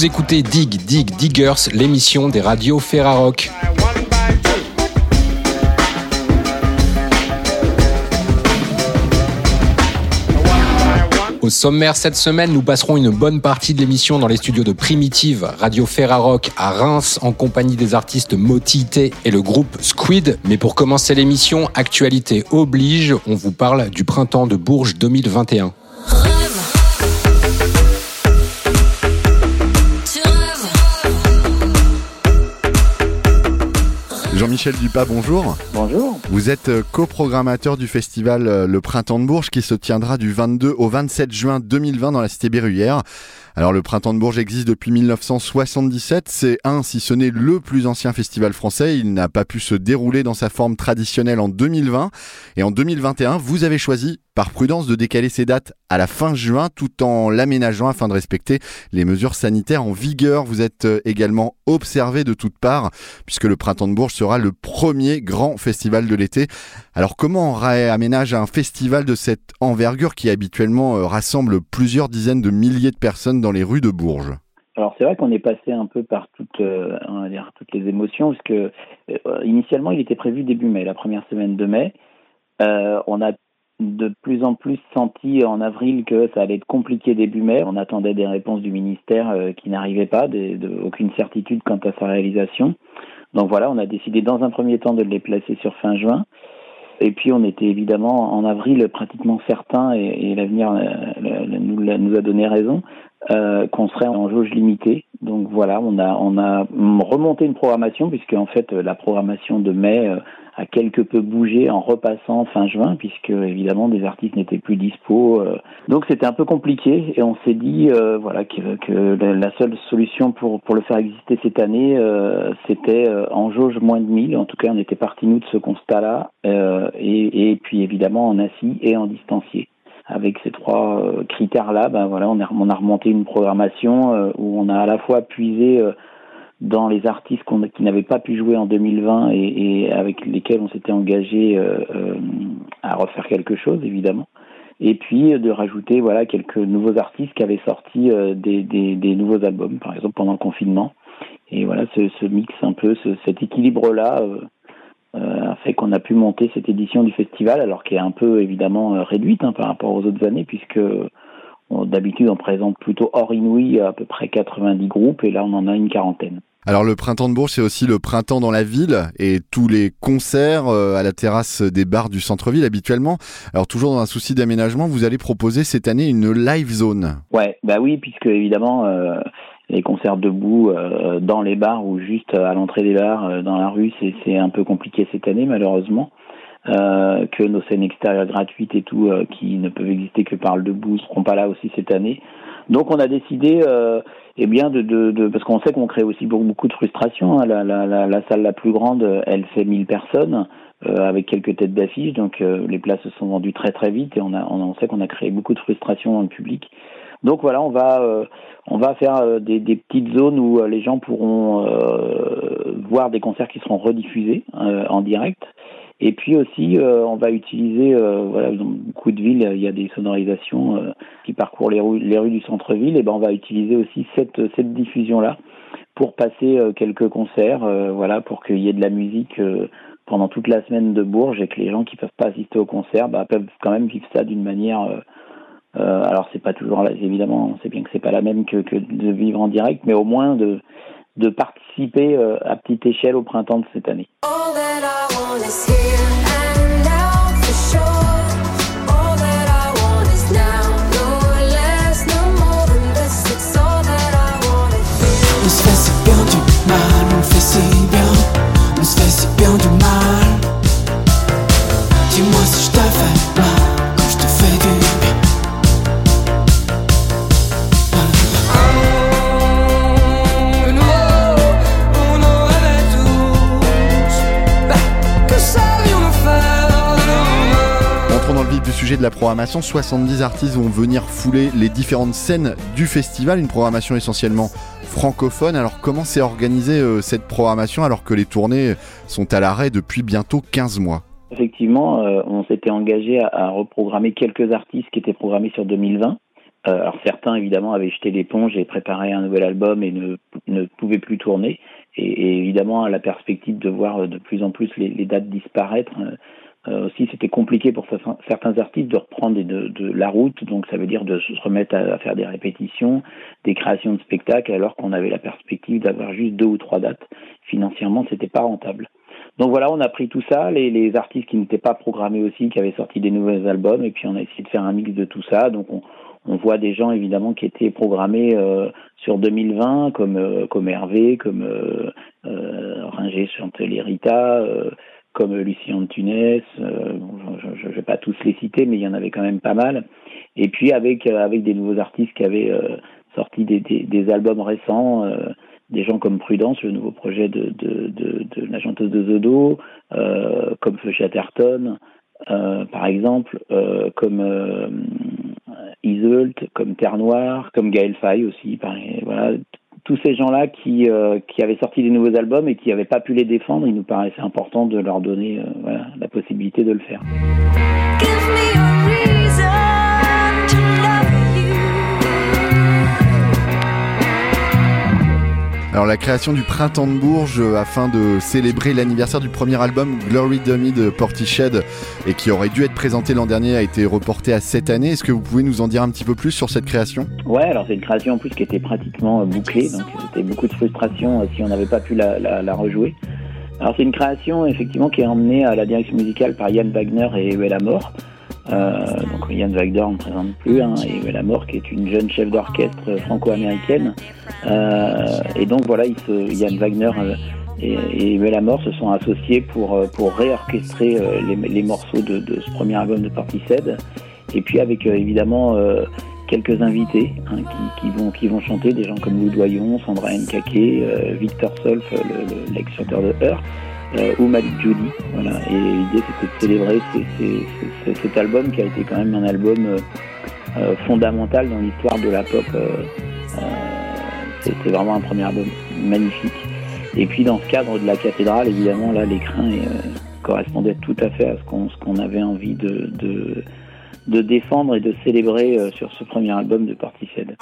Vous écoutez Dig Dig Diggers, l'émission des radios Ferrarock. Au sommaire cette semaine, nous passerons une bonne partie de l'émission dans les studios de Primitive, Radio Ferrarock à Reims, en compagnie des artistes Motité et le groupe Squid. Mais pour commencer l'émission, actualité oblige, on vous parle du printemps de Bourges 2021. Jean-Michel Dupas, bonjour. Bonjour. Vous êtes euh, coprogrammateur du festival euh, Le Printemps de Bourges qui se tiendra du 22 au 27 juin 2020 dans la cité Berruyère. Alors le Printemps de Bourges existe depuis 1977, c'est un si ce n'est le plus ancien festival français, il n'a pas pu se dérouler dans sa forme traditionnelle en 2020 et en 2021, vous avez choisi par prudence de décaler ces dates à la fin juin tout en l'aménageant afin de respecter les mesures sanitaires en vigueur. Vous êtes euh, également observé de toutes parts puisque le Printemps de Bourges sera le premier grand festival de l'été. Alors comment on réaménage un festival de cette envergure qui habituellement euh, rassemble plusieurs dizaines de milliers de personnes dans les rues de Bourges alors c'est vrai qu'on est passé un peu par toutes, euh, les émotions, parce que initialement il était prévu début mai, la première semaine de mai. on a de plus en plus senti en avril que ça allait être compliqué début mai. On attendait des réponses du ministère euh, qui n'arrivaient pas, aucune certitude quant à sa réalisation. Donc voilà, on a décidé dans un premier temps de les placer sur fin juin. Et puis on était évidemment en avril pratiquement certain, et, l'avenir euh, nous, a donné raison, euh, qu'on serait en jauge limitée. Donc voilà, on a, on a remonté une programmation, puisque en fait la programmation de mai a quelque peu bougé en repassant fin juin, puisque évidemment des artistes n'étaient plus dispo. Euh. Donc c'était un peu compliqué et on s'est dit euh, voilà que, que, la seule solution pour, pour le faire exister cette année, euh, c'était en jauge moins de 1000. En tout cas, on était parti nous de ce constat-là et, et, puis évidemment en assis et en distancié. Avec ces trois critères-là, ben voilà, on a, on a remonté une programmation où on a à la fois puisé dans les artistes qui n'avaient pas pu jouer en 2020 et, avec lesquels on s'était engagé euh, euh, à refaire quelque chose, évidemment. Et puis euh, de rajouter voilà quelques nouveaux artistes qui avaient sorti euh, des, nouveaux albums, par exemple pendant le confinement. Et voilà, ce, mix un peu, ce, cet équilibre-là a fait qu'on a pu monter cette édition du festival, alors qui est un peu évidemment réduite hein, par rapport aux autres années, puisque D'habitude, on présente plutôt hors inouï à peu près 90 groupes et là, on en a une quarantaine. Alors le printemps de Bourges, c'est aussi le printemps dans la ville et tous les concerts euh, à la terrasse des bars du centre-ville habituellement. Alors toujours dans un souci d'aménagement, vous allez proposer cette année une live zone. Ouais, bah oui, puisque évidemment euh, les concerts debout euh, dans les bars ou juste à l'entrée des bars dans la rue, c'est un peu compliqué cette année malheureusement. Euh, que nos scènes extérieures gratuites et tout, euh, qui ne peuvent exister que par le debout, seront pas là aussi cette année. Donc on a décidé, euh, eh bien, de, de, de parce qu'on sait qu'on crée aussi beaucoup, de frustration. Hein. La, la, la, salle la plus grande, elle fait 1000 personnes. Euh, avec quelques têtes d'affiche, donc les places se sont vendues très très vite et on, a, on, sait qu'on a créé beaucoup de frustration dans le public. Donc voilà, on va on va faire des, des, petites zones où les gens pourront voir des concerts qui seront rediffusés en direct et puis aussi, euh, on va utiliser, euh, voilà, dans beaucoup de villes, il y a des sonorisations euh, qui parcourent les rues, les rues du centre-ville. Et ben, on va utiliser aussi cette, cette diffusion-là pour passer quelques concerts, voilà, pour qu'il y ait de la musique pendant toute la semaine de Bourges et que les gens qui peuvent pas assister au concert bah, peuvent quand même vivre ça d'une manière. Euh, alors c'est pas toujours, évidemment, on sait bien que c'est pas la même que, que de vivre en direct, mais au moins de de participer à petite échelle au printemps de cette année. De la programmation, 70 artistes vont venir fouler les différentes scènes du festival, une programmation essentiellement francophone. Alors comment s'est organisée euh, cette programmation alors que les tournées sont à l'arrêt depuis bientôt 15 mois? Effectivement, euh, on s'était engagé à, reprogrammer quelques artistes qui étaient programmés sur 2020 alors certains évidemment avaient jeté l'éponge et préparé un nouvel album et ne, ne pouvaient plus tourner. Et, évidemment, à la perspective de voir de plus en plus les dates disparaître, euh, aussi, c'était compliqué pour certains artistes de reprendre de, de, la route, donc ça veut dire de se remettre à, faire des répétitions, des créations de spectacles, alors qu'on avait la perspective d'avoir juste deux ou trois dates. Financièrement, c'était pas rentable. Donc voilà, on a pris tout ça, les, les artistes qui n'étaient pas programmés aussi, qui avaient sorti des nouveaux albums, et puis on a essayé de faire un mix de tout ça. Donc on, on voit des gens évidemment qui étaient programmés euh, sur 2020, comme euh, comme Hervé, comme euh, euh Ringer sur Rita, comme Lucien de Tunis, euh, je ne vais pas tous les citer, mais il y en avait quand même pas mal. Et puis avec euh, avec des nouveaux artistes qui avaient euh, sorti des, albums récents, des gens comme Prudence, le nouveau projet de, de, la chanteuse de Zodo, comme Feu Chatterton, par exemple, comme Iseult, comme Terre Noire, comme Gaël Faye aussi. Pareil, voilà, tous ces gens-là qui, euh, qui avaient sorti des nouveaux albums et qui n'avaient pas pu les défendre, il nous paraissait important de leur donner euh, la possibilité de le faire. Alors la création du Printemps de Bourges euh, afin de célébrer l'anniversaire du premier album Glory Dummy de Portiched et qui aurait dû être présenté l'an dernier a été reporté à cette année. Est-ce que vous pouvez nous en dire un petit peu plus sur cette création? Ouais, alors c'est une création en plus qui était pratiquement euh, bouclée, donc c'était beaucoup de frustration euh, si on n'avait pas pu la, rejouer. Alors c'est une création effectivement qui est emmenée à la direction musicale par Yann Wagner et Uella Mort. Euh, donc Yann Wagner ne présente plus, hein, et Uella qui est une jeune chef d'orchestre franco-américaine. Euh, et donc voilà, il Wagner euh, et, et se sont associés pour, réorchestrer les, morceaux de, ce premier album de Portishead. Et puis avec évidemment quelques invités hein, qui, vont, chanter, des gens comme Lou Doyon, Sandra Nkake, Victor Solf, l'ex-chanteur de Heure, euh, ou Malik Judy. Voilà. Et l'idée c'était de célébrer cet album qui a été quand même un album euh, euh fondamental dans l'histoire de la pop. Euh, euh, c'était vraiment un premier album magnifique. Et puis dans ce cadre de la cathédrale, évidemment, là, l'écrin correspondait tout à fait à ce qu'on qu'on avait envie de, de, de, défendre et de célébrer sur ce premier album de Portishead.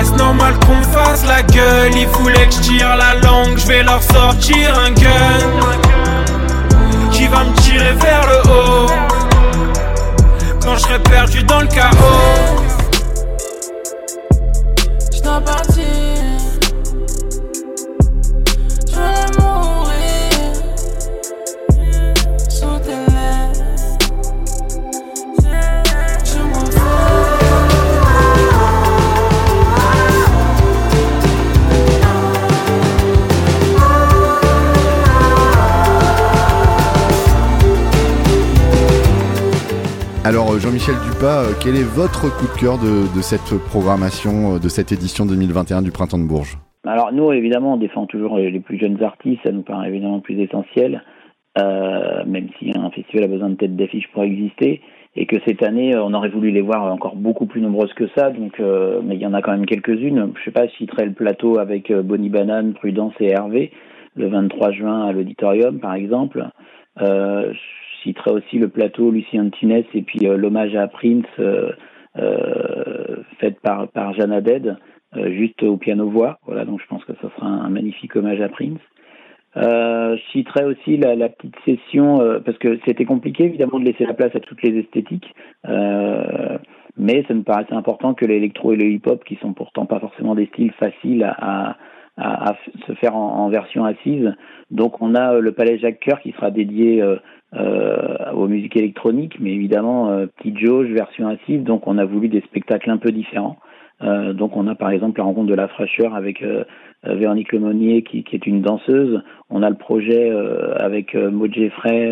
Est-ce normal qu'on fasse la gueule? Ils voulaient que je tire la langue, je vais leur sortir un gun. Qui va me tirer vers le haut? Quand je serai perdu dans le chaos. Je Alors euh, Jean-Michel Dupas, euh, quel est votre coup de cœur de, cette programmation, euh, de cette édition 2021 du Printemps de Bourges? Alors nous, évidemment, on défend toujours les plus jeunes artistes, ça nous paraît évidemment plus essentiel, même si un festival a besoin de tête d'affiche pour exister, et que cette année, on aurait voulu les voir encore beaucoup plus nombreuses que ça, donc, mais il y en a quand même quelques-unes. Je sais pas, je citerai le plateau avec Bonnie Banane, Prudence et Hervé, le 23 juin à l'auditorium, par exemple. Euh, citerai aussi le plateau Lucien Tunes et puis euh, l'hommage à Prince euh, euh, fait par, par Jeanne juste au piano-voix. Voilà, donc je pense que ça sera un, magnifique hommage à Prince. Je citerai aussi la, petite session, parce que c'était compliqué évidemment de laisser la place à toutes les esthétiques, mais ça me paraissait important que l'électro et le hip-hop, qui sont pourtant pas forcément des styles faciles à, à se faire en, en, version assise, donc on a le Palais Jacques Coeur qui sera dédié euh, aux musiques électroniques, mais évidemment euh, petite jauge, version assise, donc on a voulu des spectacles un peu différents. Euh, donc on a par exemple la rencontre de la fraîcheur avec euh, Véronique Lemonnier qui, qui, est une danseuse. On a le projet euh, avec Maud Jeffrey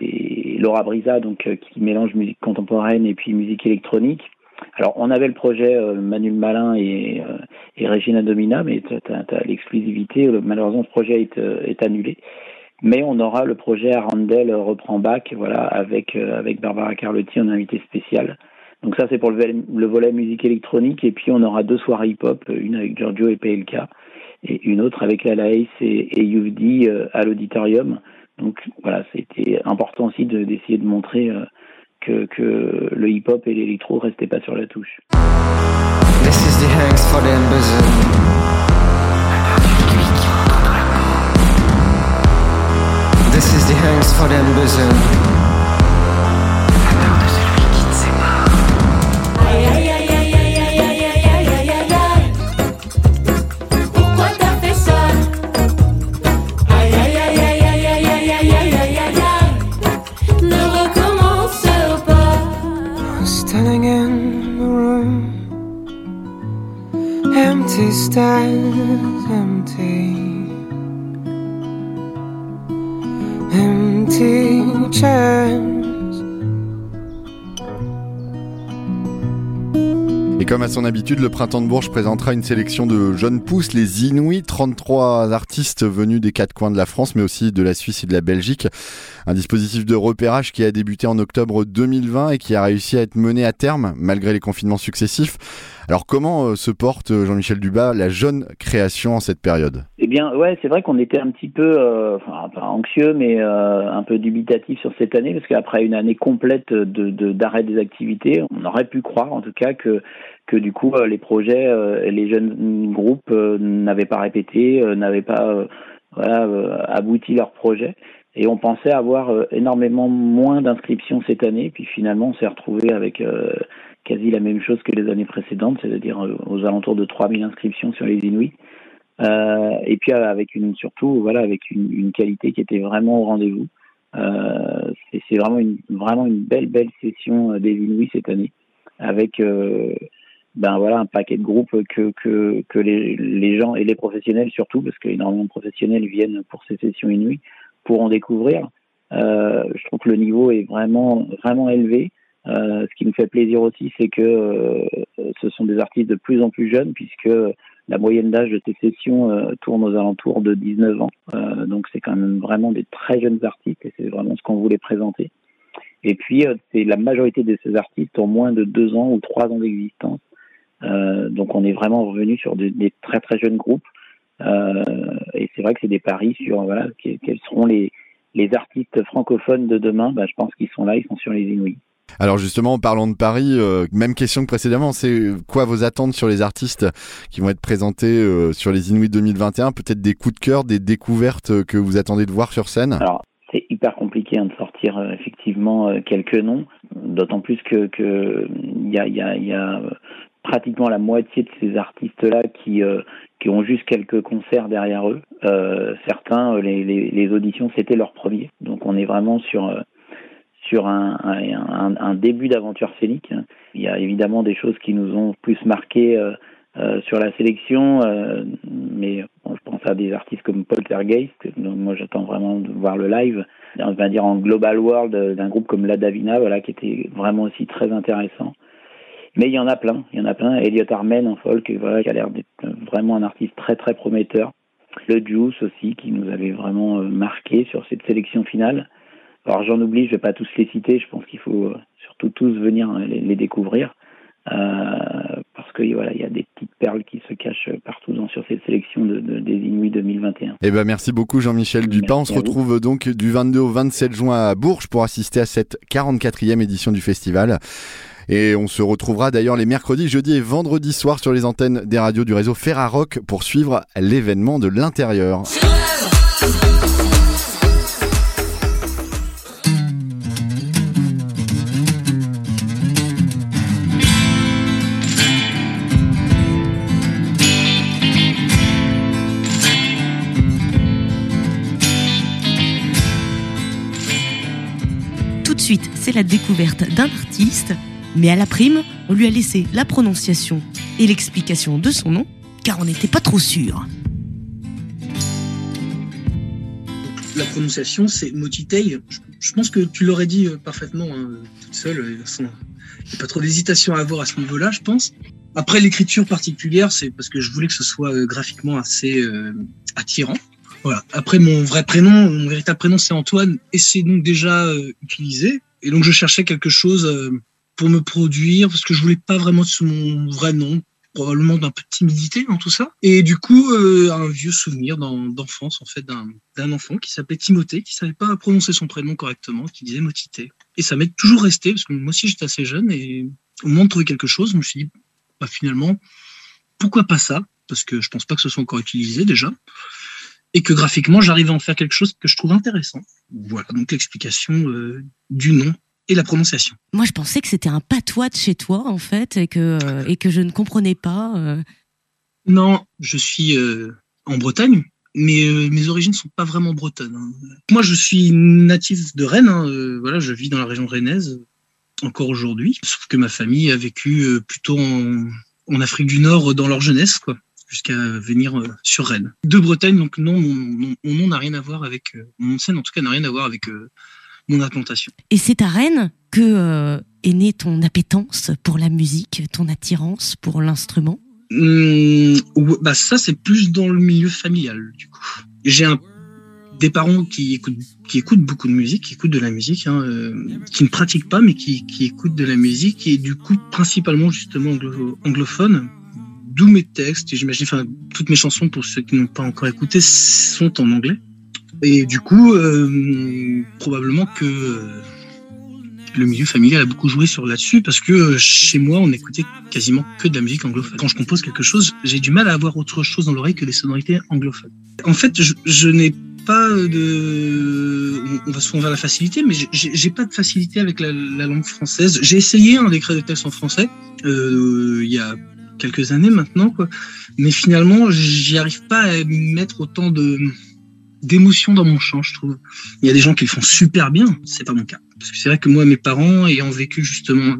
et Laura Brisa donc qui mélange musique contemporaine et puis musique électronique. Alors on avait le projet Manuel Malin et, et Regina Domina, mais tu as, l'exclusivité. Malheureusement ce projet est, est annulé. Mais on aura le projet Arandel reprend bac, voilà, avec euh, avec Barbara Carlotti en invité spécial. Donc ça c'est pour le, le, volet musique électronique et puis on aura deux soirées hip-hop, une avec Giorgio et PLK et une autre avec La Ace et, et euh, à l'auditorium. Donc voilà, c'était important aussi d'essayer de, montrer euh, que, que le hip-hop et l'électro restaient pas sur la touche. This is the hands for the This is the hands for the Et comme à son habitude, le Printemps de Bourges présentera une sélection de jeunes pousses, les Inouïs, 33 artistes venus des quatre coins de la France, mais aussi de la Suisse et de la Belgique. Un dispositif de repérage qui a débuté en octobre 2020 et qui a réussi à être mené à terme, malgré les confinements successifs. Alors comment euh, se porte euh, Jean-Michel Dubas la jeune création en cette période? Eh bien, ouais, c'est vrai qu'on était un petit peu, euh, anxieux, mais un peu dubitatif sur cette année parce qu'après une année complète de d'arrêt des activités, on aurait pu croire en tout cas que du coup les projets, les jeunes groupes n'avaient pas répété, n'avaient pas abouti leur projet. Et on pensait avoir énormément moins d'inscriptions cette année, puis finalement on s'est retrouvé avec quasi la même chose que les années précédentes, c'est-à-dire euh, aux alentours de 3000 inscriptions sur les Inuits. Euh, et puis euh, avec une surtout voilà avec une, une qualité qui était vraiment au rendez-vous. Euh, c'est vraiment une vraiment une belle belle session des Inuits cette année avec euh, ben voilà un paquet de groupes que que, que les, les gens et les professionnels surtout parce qu'énormément de professionnels viennent pour ces sessions Inuits pour en découvrir. Euh, je trouve que le niveau est vraiment vraiment élevé. Euh, ce qui nous fait plaisir aussi, c'est que euh, ce sont des artistes de plus en plus jeunes, puisque la moyenne d'âge de ces sessions tourne aux alentours de 19 ans. donc c'est quand même vraiment des très jeunes artistes, et c'est vraiment ce qu'on voulait présenter. Et puis, c'est la majorité de ces artistes ont moins de deux ans ou trois ans d'existence. donc on est vraiment revenu sur des, très très jeunes groupes. Et c'est vrai que c'est des paris sur voilà quels seront les, les artistes francophones de demain. Bah, je pense qu'ils sont là, ils sont sur les Inuits. Alors justement, en parlant de Paris, euh, même question que précédemment, c'est quoi vos attentes sur les artistes qui vont être présentés euh, sur les Inuits 2021 Peut-être des coups de cœur, des découvertes que vous attendez de voir sur scène? Alors, c'est hyper compliqué hein, de sortir euh, effectivement quelques noms, d'autant plus que il y a, y, a, y a, pratiquement la moitié de ces artistes-là qui qui ont juste quelques concerts derrière eux. certains, les, les, les auditions, c'était leur premier. Donc on est vraiment sur sur un, un, début d'aventure scénique. Il y a évidemment des choses qui nous ont plus marqué euh, euh, sur la sélection, euh, mais bon, je pense à des artistes comme Poltergeist, donc moi j'attends vraiment de voir le live. On va dire en global world d'un groupe comme La Davina, voilà, qui était vraiment aussi très intéressant. Mais il y en a plein, il y en a plein. Elliot Armen en folk, voilà, qui a l'air d'être vraiment un artiste très très prometteur. Le Juice aussi, qui nous avait vraiment marqué sur cette sélection finale. Alors j'en oublie, je vais pas tous les citer, je pense qu'il faut euh, surtout tous venir euh, les, découvrir. Euh, que voilà, il y a des petites perles qui se cachent partout dans, sur cette sélection de, des Inuits 2021. Eh ben merci beaucoup Jean-Michel Dupin. On se retrouve donc du 22 au 27 juin à Bourges pour assister à cette 44e édition du festival. Et on se retrouvera d'ailleurs les mercredis, jeudis et vendredis soirs sur les antennes des radios du réseau Ferrarock pour suivre l'événement de l'intérieur. C'est la découverte d'un artiste, mais à la prime, on lui a laissé la prononciation et l'explication de son nom, car on n'était pas trop sûr. La prononciation, c'est Motitei. Je pense que tu l'aurais dit euh, parfaitement hein, toute seule. Euh, il n'y a pas trop d'hésitation à avoir à ce niveau-là, je pense. Après, l'écriture particulière, c'est parce que je voulais que ce soit euh, graphiquement assez attirant. Voilà. Après, mon vrai prénom, mon véritable prénom, c'est Antoine, et c'est donc déjà utilisé. Et donc je cherchais quelque chose euh, pour me produire parce que je voulais pas vraiment sous mon vrai nom probablement d'un peu de timidité dans tout ça. Et du coup, euh, un vieux souvenir d'enfance, en fait, d'un enfant qui s'appelait Timothée, qui savait pas prononcer son prénom correctement, qui disait Motité. Et ça m'est toujours resté, parce que moi aussi j'étais assez jeune, et au moment de trouver quelque chose, je me suis dit, bah, finalement, pourquoi pas ça? Parce que je pense pas que ce soit encore utilisé déjà. Et que graphiquement, j'arrive à en faire quelque chose que je trouve intéressant. Voilà, donc l'explication euh, du nom et la prononciation. Moi, je pensais que c'était un patois de chez toi, en fait, et que, euh, et que je ne comprenais pas. Euh. Non, je suis en Bretagne, mais mes origines ne sont pas vraiment bretonnes. Hein. Moi, je suis natif de Rennes. Hein, voilà, je vis dans la région rennaise encore aujourd'hui. Sauf que ma famille a vécu plutôt en, en, Afrique du Nord dans leur jeunesse, quoi, jusqu'à venir sur Rennes. De Bretagne, donc non, mon, nom n'a rien à voir avec mon scène, en tout cas, n'a rien à voir avec mon implantation. Et c'est à Rennes que euh, est née ton appétence pour la musique, ton attirance pour l'instrument? Mmh, bah Ça, c'est plus dans le milieu familial, du coup. J'ai un, des parents qui écoutent, qui écoutent beaucoup de musique, qui écoutent de la musique, hein, euh, qui ne pratiquent pas, mais qui, qui, écoutent de la musique, et du coup, principalement, justement, anglo anglophone. D'où mes textes, et j'imagine, enfin, toutes mes chansons, pour ceux qui n'ont pas encore écouté, sont en anglais. Et du coup, euh, probablement que le milieu familial a beaucoup joué sur là-dessus parce que chez moi, on écoutait quasiment que de la musique anglophone. Quand je compose quelque chose, j'ai du mal à avoir autre chose dans l'oreille que les sonorités anglophones. En fait, je, n'ai pas de. On va souvent vers la facilité, mais j'ai pas de facilité avec la, langue française. J'ai essayé un d'écrire des textes en français euh, il y a quelques années maintenant, quoi. Mais finalement, j'y arrive pas à mettre autant de d'émotion dans mon chant, je trouve. Il y a des gens qui le font super bien, c'est pas mon cas. Parce que c'est vrai que moi, mes parents, ayant vécu justement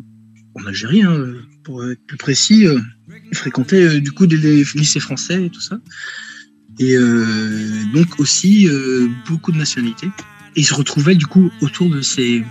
en Algérie, hein, pour être plus précis, euh, fréquentaient euh, du coup des, lycées français et tout ça. Et euh, donc aussi euh, beaucoup de nationalités. Et ils se retrouvaient du coup autour de ces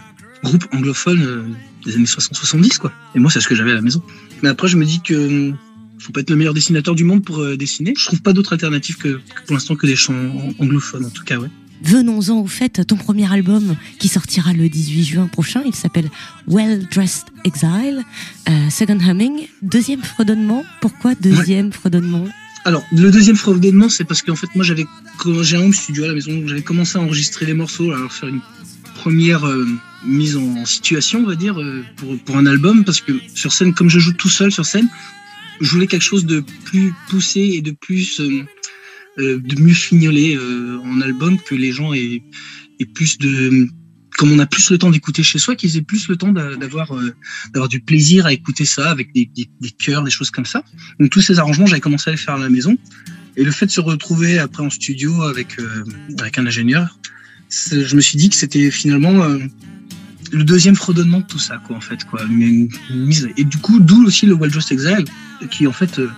groupes anglophones des années 60-70, quoi. Et moi, c'est ce que j'avais à la maison. Mais après, je me dis que faut pas être le meilleur dessinateur du monde pour euh, dessiner. Je trouve pas d'autre alternative que, pour l'instant que des chants anglophones, en tout cas, ouais. Venons-en au fait, ton premier album qui sortira le 18 juin prochain, il s'appelle Well Dressed Exile, euh, Second Humming. Deuxième fredonnement, pourquoi deuxième fredonnement? Alors, le deuxième fredonnement, c'est parce qu'en fait, moi, j'avais, j'ai un home studio à la maison, j'avais commencé à enregistrer les morceaux, à faire une première euh, mise en situation, on va dire, pour, pour un album, parce que sur scène, comme je joue tout seul sur scène, je voulais quelque chose de plus poussé et de plus euh, euh, de mieux fignolé euh, en album que les gens aient, plus de comme on a plus le temps d'écouter chez soi, qu'ils aient plus le temps d'avoir d'avoir du plaisir à écouter ça avec des, des, des chœurs, des choses comme ça. Donc tous ces arrangements, j'avais commencé à les faire à la maison. Et le fait de se retrouver après en studio avec avec un ingénieur, je me suis dit que c'était finalement le deuxième fredonnement de tout ça, quoi, en fait, quoi. et du coup, d'où aussi le Wild Just Exile, qui en fait euh,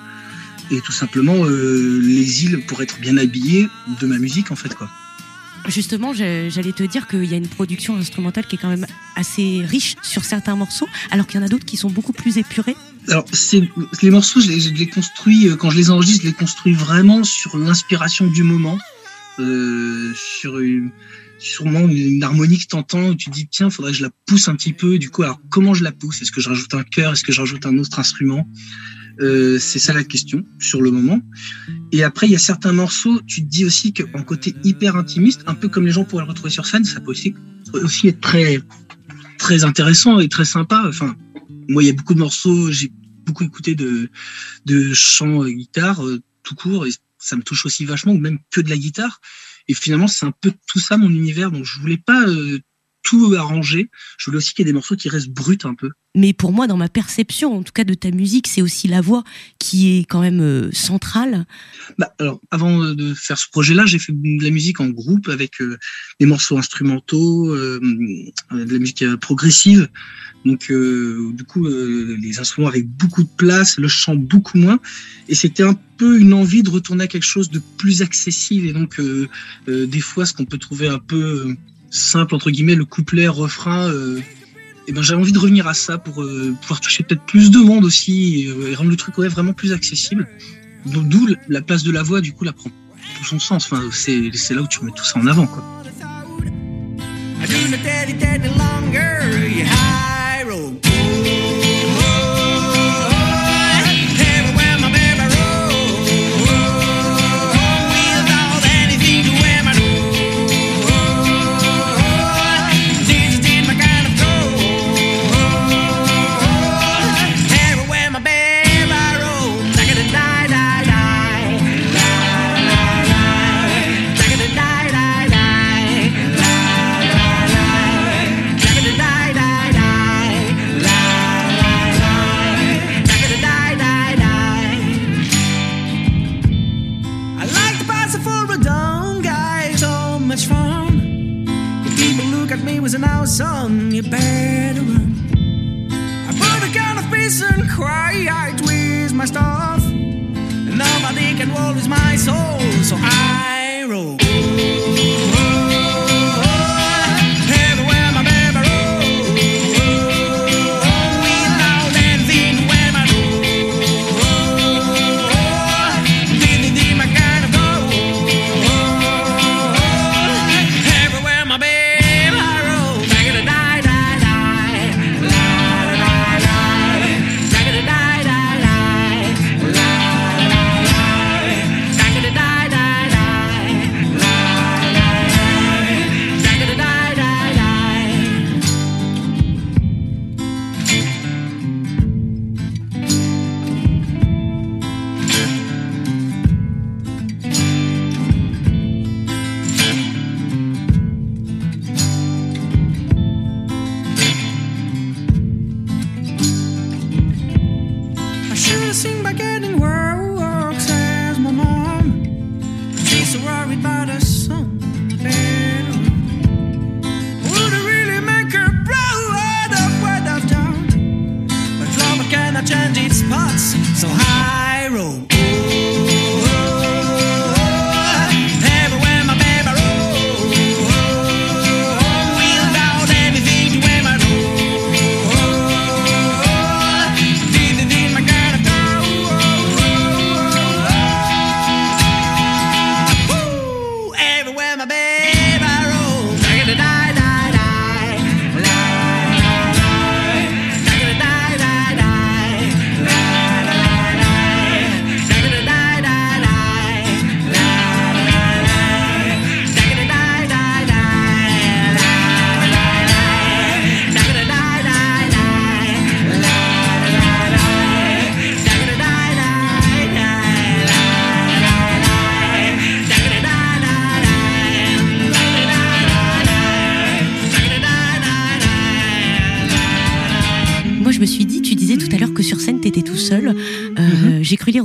est tout simplement euh, les îles pour être bien habillées de ma musique, en fait, quoi. Justement, j'allais te dire qu'il y a une production instrumentale qui est quand même assez riche sur certains morceaux, alors qu'il y en a d'autres qui sont beaucoup plus épurés. Alors, les morceaux, je les, je les, construis, euh, quand je les enregistre, je les construis vraiment sur l'inspiration du moment, euh, sur une, sûrement une harmonie que t'entends où tu dis tiens faudrait que je la pousse un petit peu. Du coup alors comment je la pousse? Est-ce que je rajoute un chœur? Est-ce que je rajoute un autre instrument? Euh, c'est ça la question sur le moment. Et après il y a certains morceaux tu te dis aussi qu'en côté hyper intimiste un peu comme les gens pourraient le retrouver sur scène ça peut aussi aussi être très très intéressant et très sympa. Enfin moi il y a beaucoup de morceaux j'ai beaucoup écouté de de chants euh, guitare euh, tout court ça me touche aussi vachement ou même que de la guitare et finalement, c'est un peu tout ça mon univers. Donc, je voulais pas euh, tout arranger. Je voulais aussi qu'il y ait des morceaux qui restent bruts un peu. Mais pour moi, dans ma perception, en tout cas de ta musique, c'est aussi la voix qui est quand même euh, centrale. Bah, alors, avant de faire ce projet-là, j'ai fait de la musique en groupe avec euh, des morceaux instrumentaux, de la musique progressive. Donc, du coup, les instruments avec beaucoup de place, le chant beaucoup moins. Et c'était un peu une envie de retourner à quelque chose de plus accessible. Et donc, des fois, ce qu'on peut trouver un peu simple entre guillemets le couplet refrain euh, et ben j'avais envie de revenir à ça pour euh, pouvoir toucher peut-être plus de monde aussi et, rendre le truc vraiment plus accessible. D'où la place de la voix du coup la prend tout son sens. Enfin c'est là où tu mets tout ça en avant quoi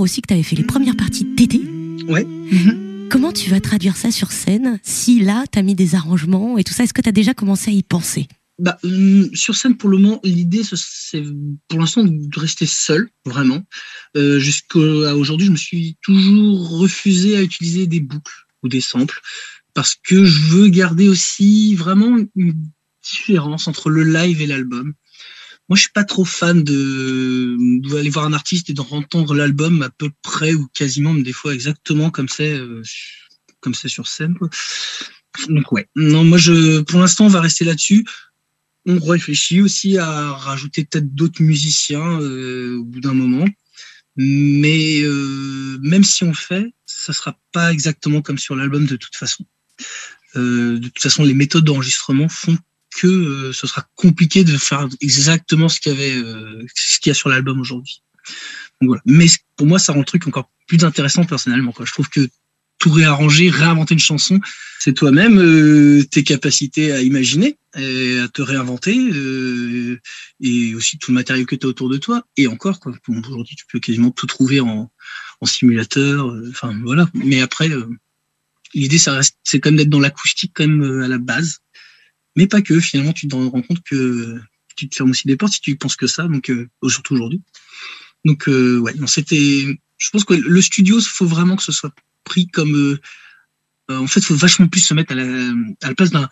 aussi que t'avais fait les premières parties de Tété. Ouais. Comment tu vas traduire ça sur scène si là, t'as mis des arrangements et tout ça? Est-ce que t'as déjà commencé à y penser? Bah, hum, sur scène, pour le moment, l'idée, ce- c'est pour l'instant de rester seul, vraiment. Euh, Jusqu'à aujourd'hui, je me suis toujours refusé à utiliser des boucles ou des samples parce que je veux garder aussi vraiment une différence entre le live et l'album. Moi, je suis pas trop fan de d'aller voir un artiste et de entendre l'album à peu près ou quasiment, mais des fois exactement comme c'est euh, comme c'est sur scène. quoi. Donc ouais. Non, moi je pour l'instant on va rester là-dessus. On réfléchit aussi à rajouter peut-être d'autres musiciens euh, au bout d'un moment. Mais euh, même si on fait, ça sera pas exactement comme sur l'album de toute façon. Euh, de toute façon, les méthodes d'enregistrement font que euh, ce sera compliqué de faire exactement ce qu'il y avait, euh, ce qu'il y a sur l'album aujourd'hui. Voilà. Mais pour moi, ça rend le truc encore plus intéressant personnellement. Quoi. Je trouve que tout réarranger, réinventer une chanson, c'est toi-même euh, tes capacités à imaginer, et à te réinventer, euh, et aussi tout le matériel que tu as autour de toi. Et encore, quoi. Aujourd'hui, tu peux quasiment tout trouver en, en simulateur. euh, Enfin voilà. Mais après, euh, l'idée, ça reste, c'est quand même d'être dans l'acoustique quand même à la base, mais pas que. Finalement, tu te rends compte que tu te fermes aussi des portes si tu penses que ça. Donc euh, surtout aujourd'hui. Donc euh, ouais, c'était. Je pense que le studio, faut vraiment que ce soit pris comme euh, euh, en fait, faut vachement plus se mettre à la, à la place d'un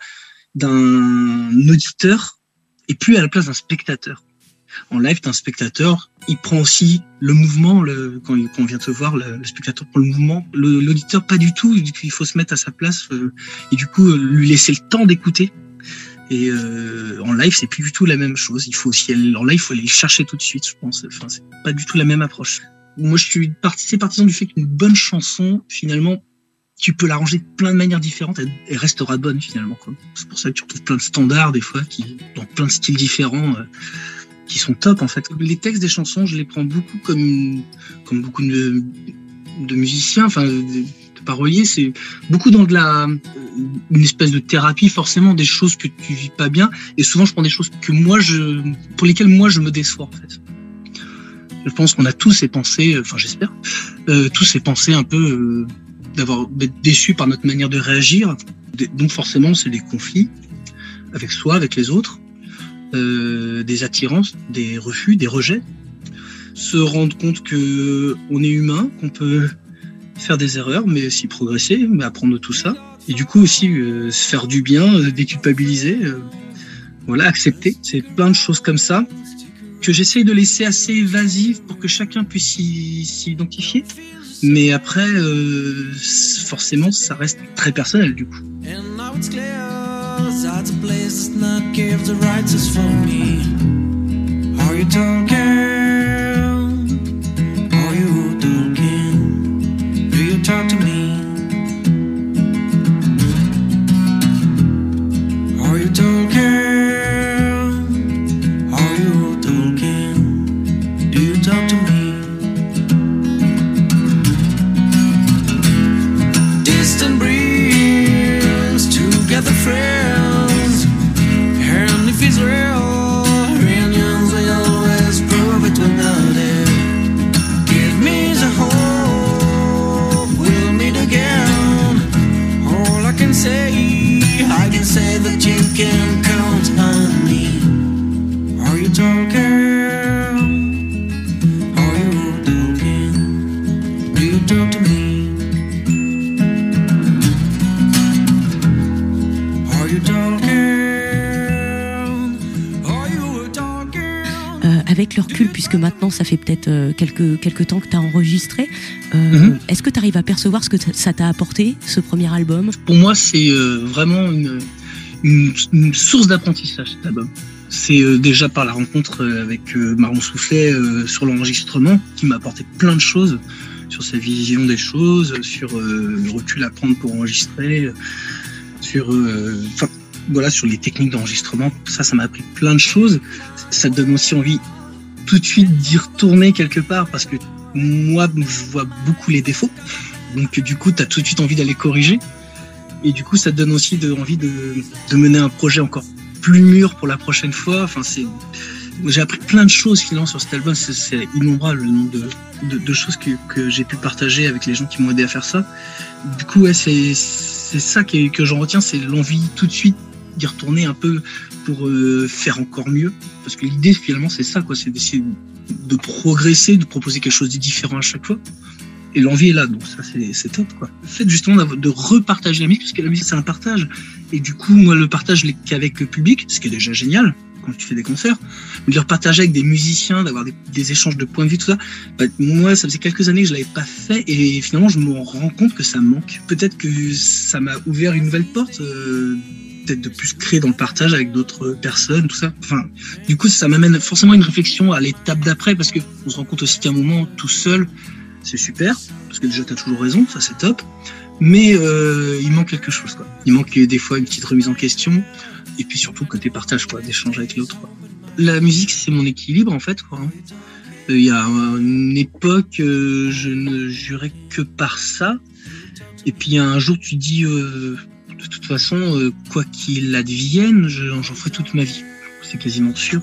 d'un auditeur et plus à la place d'un spectateur. En live, t'es un spectateur, il prend aussi le mouvement, le, quand, il, quand on vient te voir, le, le spectateur prend le mouvement, l'auditeur pas du tout, il faut se mettre à sa place euh, et du coup euh, lui laisser le temps d'écouter. Et euh, en live, c'est plus du tout la même chose. Il faut aussi, aller- en live, il faut aller le chercher tout de suite, je pense. Enfin, c'est pas du tout la même approche. Moi, je suis parti, partisan du fait qu'une bonne chanson, finalement, tu peux l'arranger de plein de manières différentes, elle, restera bonne finalement. C'est pour ça que tu retrouves plein de standards des fois, qui, dans plein de styles différents, euh, qui sont top en fait. Les textes des chansons, je les prends beaucoup comme, comme beaucoup de, de musiciens, enfin de, de paroliers, c'est beaucoup dans de la une espèce de thérapie, forcément des choses que tu vis pas bien, et souvent je prends des choses que moi je, pour lesquelles moi je me déçois en fait. Je pense qu'on a tous ces pensées, enfin j'espère, euh, tous ces pensées un peu euh, d'avoir d'être déçu par notre manière de réagir. Donc forcément, c'est des conflits. avec soi, avec les autres, euh, des attirances, des refus, des rejets, se rendre compte que on est humain, qu'on peut faire des erreurs, mais aussi progresser, mais apprendre tout ça. Et du coup aussi euh, se faire du bien, euh, déculpabiliser, euh, voilà, accepter. C'est plein de choses comme ça que j'essaye de laisser assez évasives pour que chacun puisse s'y identifier. Mais après, euh, forcément, ça reste très personnel du coup. Can count on me. Are you talking? Are you talking? Do you talk to me? Are you talking? Are you talking? Avec le recul, puisque maintenant ça fait peut-être euh, quelques, quelques temps que tu as enregistré, euh, Mhm. est-ce que tu arrives à percevoir ce que ça t'a apporté, ce premier album? Pour moi, c'est euh, vraiment une, une, source d'apprentissage cet. C'est euh, déjà par la rencontre euh, avec euh, Soufflet euh, sur l'enregistrement qui m'a apporté plein de choses sur sa vision des choses, sur le recul à prendre pour enregistrer, sur, sur les techniques d'enregistrement. Ça, ça m'a appris plein de choses. Ça te donne aussi envie tout de suite d'y retourner quelque part parce que moi, je vois beaucoup les défauts. Donc du coup, tu as tout de suite envie d'aller corriger. Et du coup, ça te donne aussi envie de, mener un projet encore plus mûr pour la prochaine fois. Enfin, c'est, j'ai appris plein de choses finalement sur cet album. C'est, innombrable le nombre de, choses que, j'ai pu partager avec les gens qui m'ont aidé à faire ça. Du coup, ouais, c'est, ça que, que j'en retiens, c'est l'envie tout de suite d'y retourner un peu pour euh, faire encore mieux. Parce que l'idée finalement, c'est ça, quoi, c'est d'essayer de progresser, de proposer quelque chose de différent à chaque fois. Et l'envie est là, donc ça c'est top quoi. Le fait justement de repartager la musique, parce que la musique c'est un partage. Et du coup, moi le partage qu'avec le public, ce qui est déjà génial quand tu fais des concerts. Mais de le partager avec des musiciens, d'avoir des, échanges de points de vue, tout ça, bah, moi ça faisait quelques années que je l'avais pas fait et finalement je me rends compte que ça me manque. Peut-être que ça m'a ouvert une nouvelle porte. euh, peut-être de plus créer dans le partage avec d'autres personnes, tout ça. Enfin, du coup, ça m'amène forcément une réflexion à l'étape d'après, parce que on se rend compte aussi qu'à un moment, tout seul, c'est super, parce que déjà t'as toujours raison, ça c'est top. Mais euh, il manque quelque chose, quoi. Il manque des fois une petite remise en question, et puis surtout côté partage, quoi, d'échange avec l'autre. La musique, c'est mon équilibre, en fait, quoi. hein. Euh, Il y a une époque, euh, je ne jurais que par ça. Et puis un jour, tu dis, de toute façon, quoi qu'il advienne, je- j'en ferai toute ma vie. C'est quasiment sûr.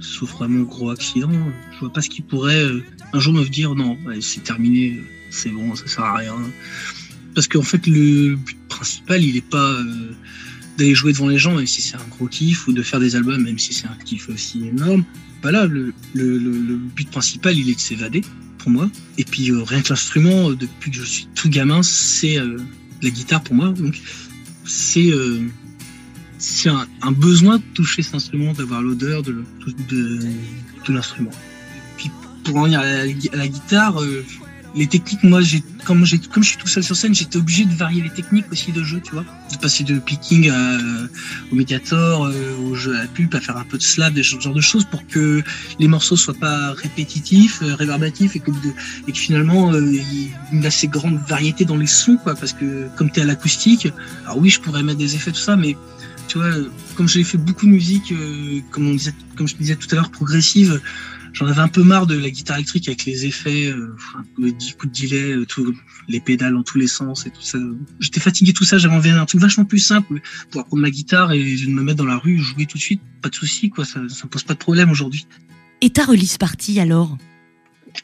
Sauf vraiment gros accident, je vois pas ce qui pourrait euh, un jour me dire non, c'est terminé, c'est bon, ça sert à rien. Parce qu'en fait, le but principal, il est pas euh, d'aller jouer devant les gens, même si c'est un gros kiff, ou de faire des albums, même si c'est un kiff aussi énorme. Bah là, le, but principal, il est de s'évader, pour moi. Et puis, euh, rien que l'instrument, depuis que je suis tout gamin, c'est la guitare pour moi. Donc, c'est c'est un, un besoin de toucher cet instrument, d'avoir l'odeur de, de, de l'instrument. Puis pour en venir à la, guitare, euh, les techniques, moi, j'ai comme, j'ai comme je suis tout seul sur scène, j'étais obligé de varier les techniques aussi de jeu, tu vois, de passer de picking à, au médiator, euh, au jeu à la pulpe, à faire un peu de slap, des ce genre de choses pour que les morceaux soient pas répétitifs, euh, réverbatifs et que, de- et que finalement euh, il y ait une assez grande variété dans les sons, quoi, parce que comme t'es à l'acoustique, alors oui, je pourrais mettre des effets, tout ça, mais tu vois, comme j'ai fait beaucoup de musique, euh, comme on disait, comme je disais tout à l'heure, progressive, j'en avais un peu marre de la guitare électrique avec les effets, euh, les 10 coups de delay, euh, tout, les pédales dans tous les sens et tout ça. J'étais fatigué de tout ça, j'avais envie d'un truc vachement plus simple, pouvoir prendre ma guitare et me mettre dans la rue, jouer tout de suite, pas de souci, quoi, ça, ça me pose pas de problème aujourd'hui. Et ta release party alors?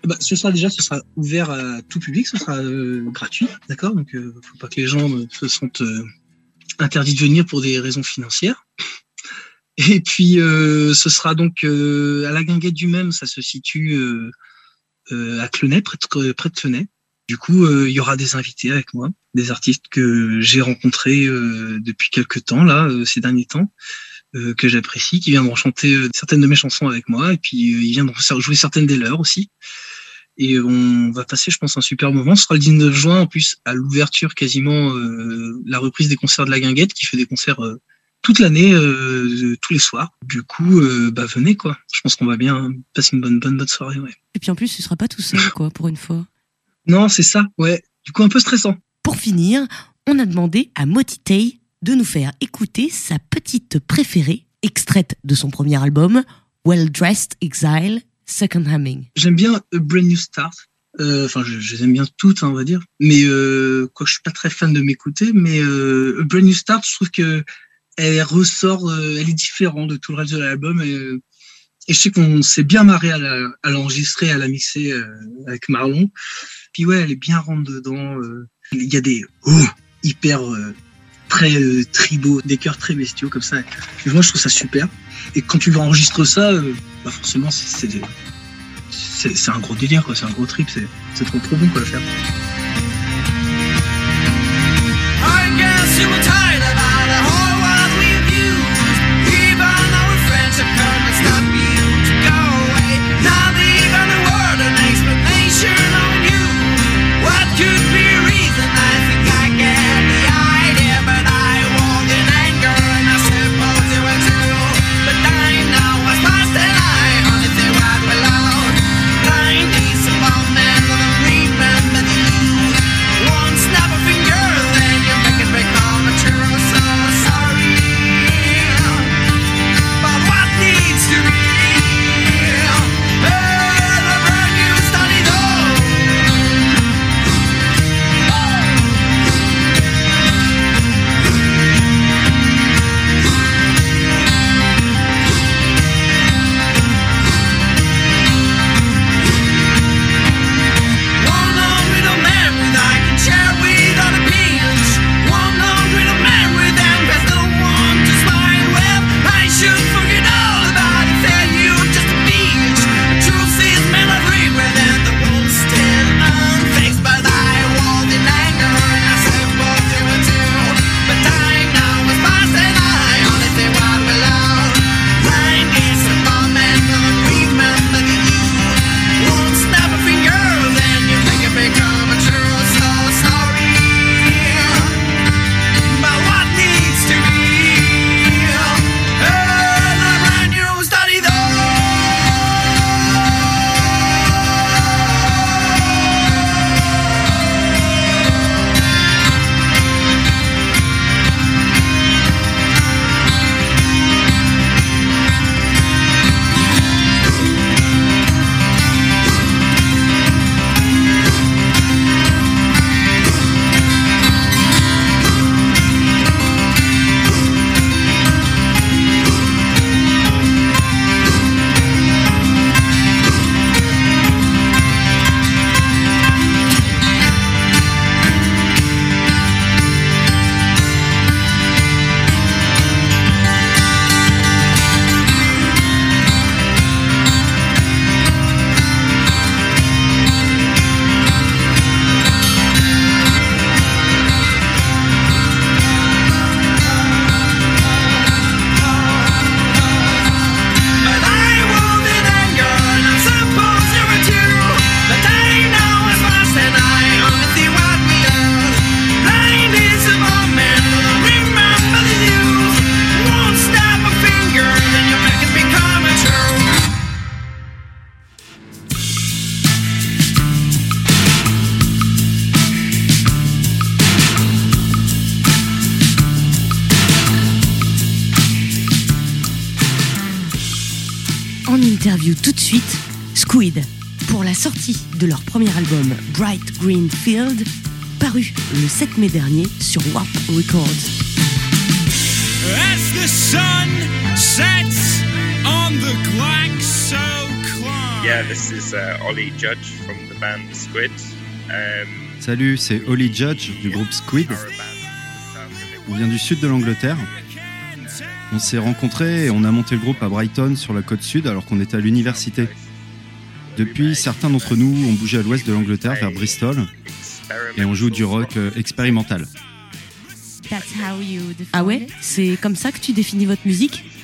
Bah, ce sera déjà, ce sera ouvert à tout public, ce sera euh, gratuit, d'accord? Donc, euh, faut pas que les gens euh, se sentent interdits de venir pour des raisons financières. Et puis, euh, ce sera donc euh, à la guinguette du même, ça se situe euh, à Clenay, près de, près de Clenay. Du coup, il y aura des invités avec moi, des artistes que j'ai rencontrés depuis quelques temps, là, ces derniers temps, que j'apprécie, qui viendront chanter certaines de mes chansons avec moi, et puis ils viendront jouer certaines des leurs aussi. Et on va passer, je pense, un super moment. Ce sera le 19 juin, en plus, à l'ouverture quasiment, euh, la reprise des concerts de la Guinguette, qui fait des concerts euh, toute l'année, euh, tous les soirs. Du coup, bah venez quoi. Je pense qu'on va bien passer une bonne bonne bonne soirée. Ouais. Et puis en plus, tu seras pas tout seul, quoi, pour une fois. Non, c'est ça. Ouais. Du coup, un peu stressant. Pour finir, on a demandé à Motitei de nous faire écouter sa petite préférée, extraite de son premier album, Well Dressed Exile, Second Humming. J'aime bien A Brand New Start. Euh, Enfin, je, je les aime bien toutes, hein, on va dire. Mais euh, quoi, je suis pas très fan de m'écouter. Mais euh, A Brand New Start, je trouve que elle ressort, euh, elle est différente de tout le reste de l'album. Et, euh, je sais qu'on s'est bien marré à l'enregistrer, à la mixer euh, avec Marlon. Puis ouais, elle est bien rentre dedans. euh. Il y a des oh, hyper euh, très euh, tribaux, des chœurs très bestiaux comme ça. Et moi, je trouve ça super. Et quand tu vas enregistrer ça, euh, bah forcément, c'est un gros délire. C'est un gros trip. C'est c'est trop trop bon quoi à faire. Bright Green Field, paru le 7 mai dernier sur Warp Records. As the sun sets on the Glaxo climb. Yeah, this is uh, Ollie Judge from the band Squid. Um, Salut, c'est Holly Judge du groupe Squid. On vient du sud de l'Angleterre. On s'est rencontrés et on a monté le groupe à Brighton sur la côte sud alors qu'on était à l'université. Depuis, certains d'entre nous ont bougé à l'ouest de l'Angleterre vers Bristol et on joue du rock euh, expérimental. Ah ouais C'est comme ça que tu définis votre musique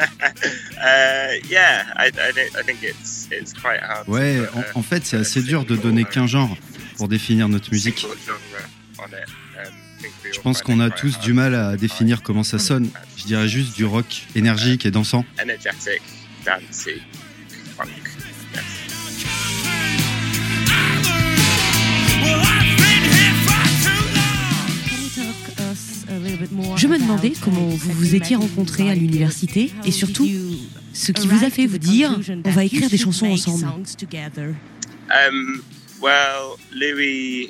Uh, yeah, I, I, don't- I think it's it's quite hard. to Ouais, en, en fait, c'est a assez dur de donner qu'un genre pour définir notre musique. Um, I think we Je pense qu'on it a tous du mal à définir comment ça sonne. Je dirais juste du rock énergique et dansant. Je me demandais comment vous vous étiez rencontrés à l'université et surtout ce qui vous a fait vous dire on va écrire des chansons ensemble. Um, well, Louis,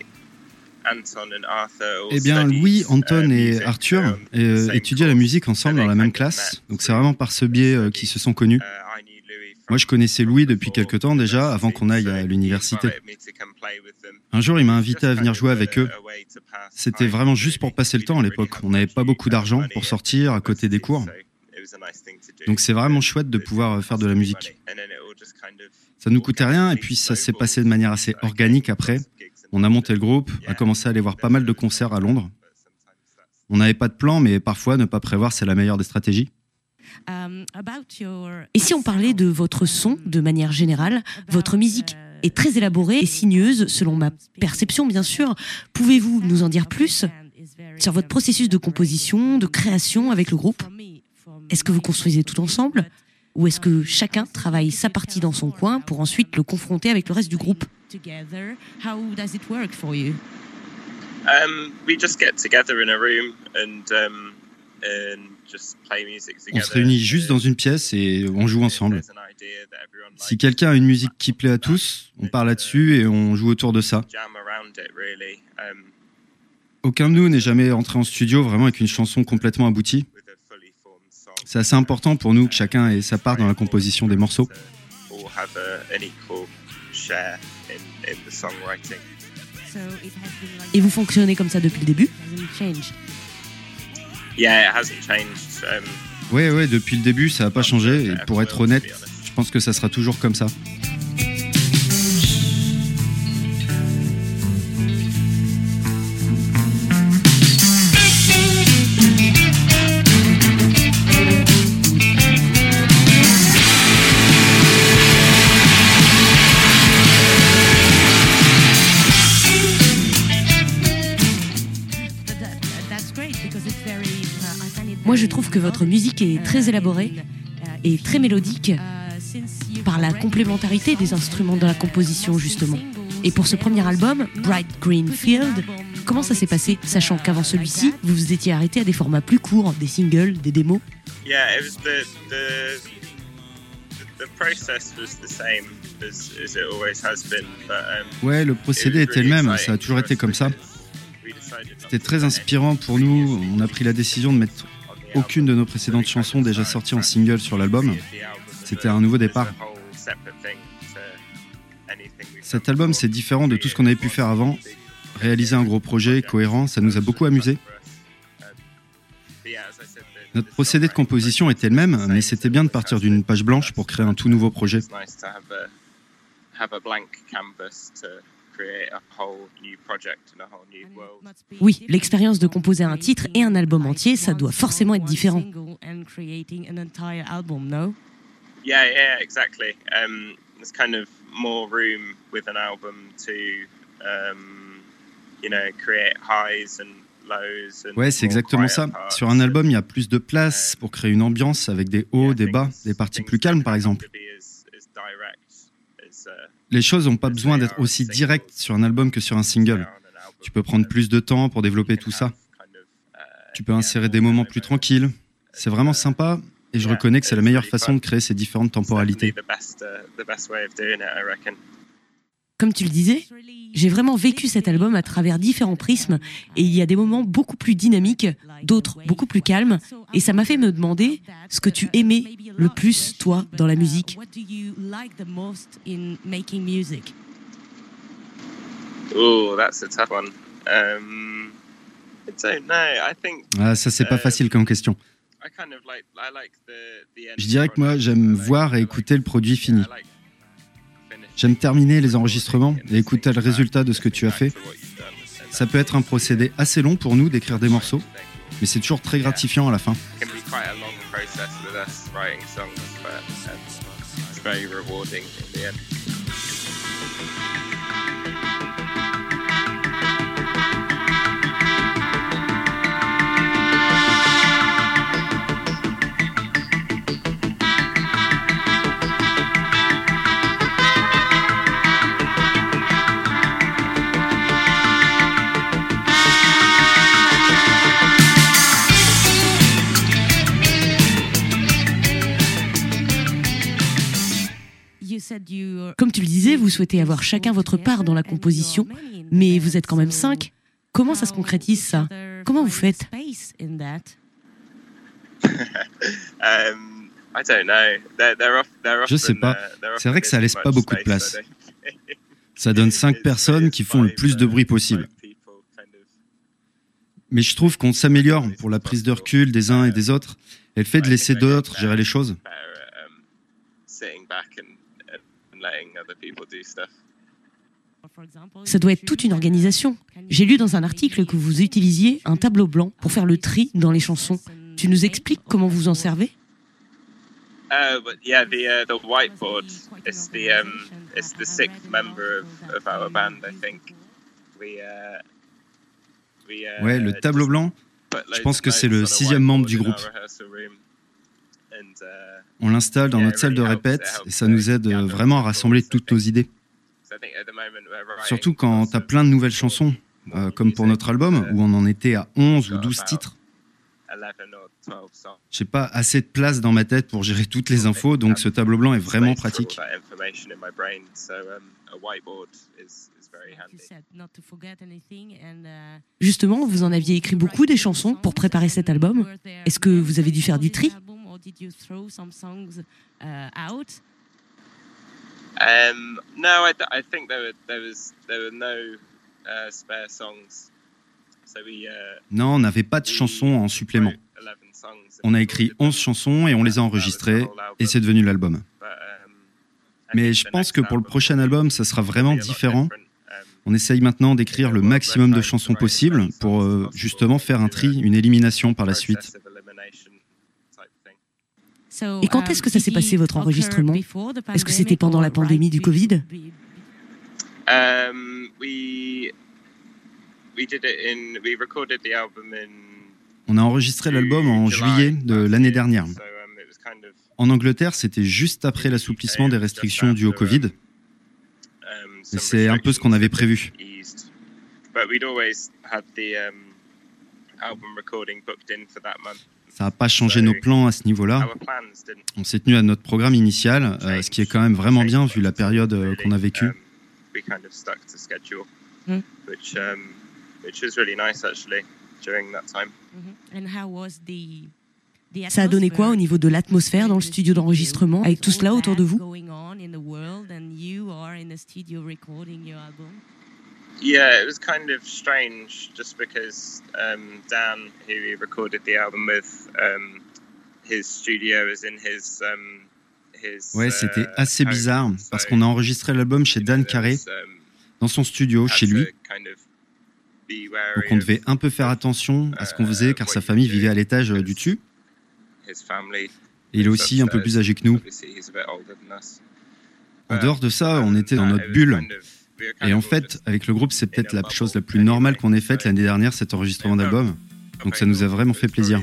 Anton and Arthur all Eh bien, studied, Louis, Anton uh, et music, Arthur euh, same étudiaient la musique ensemble dans la même classe. Donc c'est vraiment par ce biais euh, qu'ils se sont connus. Uh, I knew Louis from Moi, je connaissais Louis depuis quelque temps déjà, avant qu'on aille à l'université. Un jour, il m'a invité à venir jouer avec eux. C'était vraiment juste pour passer le temps à l'époque. On n'avait pas beaucoup d'argent pour sortir à côté des cours. Donc c'est vraiment chouette de pouvoir faire de la musique. Ça nous coûtait rien et puis ça s'est passé de manière assez organique après. On a monté le groupe, a commencé à aller voir pas mal de concerts à Londres. On n'avait pas de plan, mais parfois ne pas prévoir, c'est la meilleure des stratégies. Et si on parlait de votre son de manière générale, votre musique est très élaborée et sinueuse selon ma perception bien sûr. Pouvez-vous nous en dire plus sur votre processus de composition, de création avec le groupe? Est-ce que vous construisez tout ensemble? ou est-ce que chacun travaille sa partie dans son coin pour ensuite le confronter avec le reste du groupe? Um, we just get together in a room and um, and On se réunit juste dans une pièce et on joue ensemble. Si quelqu'un a une musique qui plaît à tous, on parle là-dessus et on joue autour de ça. Um, Aucun de nous n'est jamais entré en studio vraiment avec une chanson complètement aboutie. C'est assez important pour nous que chacun ait sa part dans la composition des morceaux. Songwriting. Et vous fonctionnez comme ça depuis le début? Yeah, it hasn't changed. Um, Ouais, ouais, depuis le début, ça n'a pas changé. Et pour être honnête, je pense que ça sera toujours comme ça. Je trouve que votre musique est très élaborée et très mélodique par la complémentarité des instruments dans la composition, justement. Et pour ce premier album, Bright Green Field, comment ça s'est passé, sachant qu'avant celui-ci, vous vous étiez arrêté à des formats plus courts, des singles, des démos? Yeah, it was the the the, the process was the same as, as it always has been, but um, Ouais, le procédé était le même, ça a toujours été comme ça. C'était très inspirant pour nous. On a pris la décision de mettre aucune de nos précédentes chansons déjà sorties en single sur l'album. C'était un nouveau départ. Cet album, c'est différent de tout ce qu'on avait pu faire avant. Réaliser un gros projet cohérent, ça nous a beaucoup amusé. Notre procédé de composition était le même, mais c'était bien de partir d'une page blanche pour créer un tout nouveau projet. Oui, l'expérience de composer un titre et un album entier, ça doit forcément être différent. Yeah, yeah, exactly. Um, there's kind of more room with an album to, um, you know, create highs and lows. And Ouais, c'est exactement ça. Sur un album, il y a plus de place pour créer une ambiance avec des hauts, des bas, des parties plus calmes par exemple. Les choses n'ont pas besoin d'être aussi directes sur un album que sur un single. Tu peux prendre plus de temps pour développer tout ça. Tu peux insérer des moments plus tranquilles. C'est vraiment sympa et je reconnais que c'est la meilleure façon de créer ces différentes temporalités. Comme tu le disais, j'ai vraiment vécu cet album à travers différents prismes et il y a des moments beaucoup plus dynamiques, d'autres beaucoup plus calmes et ça m'a fait me demander ce que tu aimais le plus toi dans la musique. Oh, that's a tough one. Um, I don't know. I think Ah, ça c'est pas Euh, facile comme question. Je dirais que moi, j'aime voir et écouter le produit fini. J'aime terminer les enregistrements et écouter le résultat de ce que tu as fait. Ça peut être un procédé assez long pour nous d'écrire des morceaux, mais c'est toujours très gratifiant à la fin. Comme tu le disais, vous souhaitez avoir chacun votre part dans la composition, mais vous êtes quand même cinq. Comment ça se concrétise ça? Comment vous faites? Je sais pas. C'est vrai que ça laisse pas beaucoup de place. Ça donne cinq personnes qui font le plus de bruit possible. Mais je trouve qu'on s'améliore pour la prise de recul des uns et des autres. Elle fait de laisser d'autres gérer les choses. Ça doit être toute une organisation. J'ai lu dans un article que vous utilisiez un tableau blanc pour faire le tri dans les chansons. Tu nous expliques comment vous en servez? Uh, but yeah, the uh, the whiteboard is the um is the sixth member of, of our band. I think we uh, we. Uh, ouais, le tableau blanc. Je pense que c'est le sixième membre du groupe. On l'installe dans notre salle de répète et ça nous aide vraiment à rassembler toutes nos idées. Surtout quand tu as plein de nouvelles chansons, euh, comme pour notre album, où on en était à 11 ou 12 titres. J'ai pas assez de place dans ma tête pour gérer toutes les infos, donc ce tableau blanc est vraiment pratique. Justement, vous en aviez écrit beaucoup des chansons pour préparer cet album. Est-ce que vous avez dû faire du tri? Non, on n'avait pas de chansons en supplément. On a écrit 11 chansons et on les a enregistrées et c'est devenu l'album. Um, Mais je pense que pour le prochain album, ça sera vraiment différent. Um, on essaye maintenant d'écrire le maximum de chansons possibles pour euh, justement faire un tri, une élimination par la suite. Et quand est-ce que ça s'est passé votre enregistrement Est-ce que c'était pendant la pandémie du Covid um, on a enregistré l'album en juillet de l'année dernière. Um, en Angleterre, c'était juste après l'assouplissement des restrictions dues au Covid. Um, Et c'est un peu ce qu'on avait prévu. Ça n'a pas changé nos plans à ce niveau-là. On s'est tenu à notre programme initial, euh, ce qui est quand même vraiment bien vu la période euh, qu'on a vécue. Mm. Ça a donné quoi au niveau de l'atmosphère dans le studio d'enregistrement avec tout cela autour de vous? Yeah, it was kind of strange just because um, Dan, who we recorded the album with, um, his studio is in his. Um, his ouais, c'était uh, assez bizarre parce qu'on a enregistré l'album chez Dan Carré, um, dans son studio, chez lui. Donc on devait un peu faire attention à ce qu'on faisait car sa famille vivait à l'étage du dessus. Et il est aussi un peu plus âgé que nous. En dehors de ça, on était dans notre bulle. Et en fait, avec le groupe, c'est peut-être la chose la plus normale qu'on ait faite l'année dernière, cet enregistrement d'album. Donc ça nous a vraiment fait plaisir.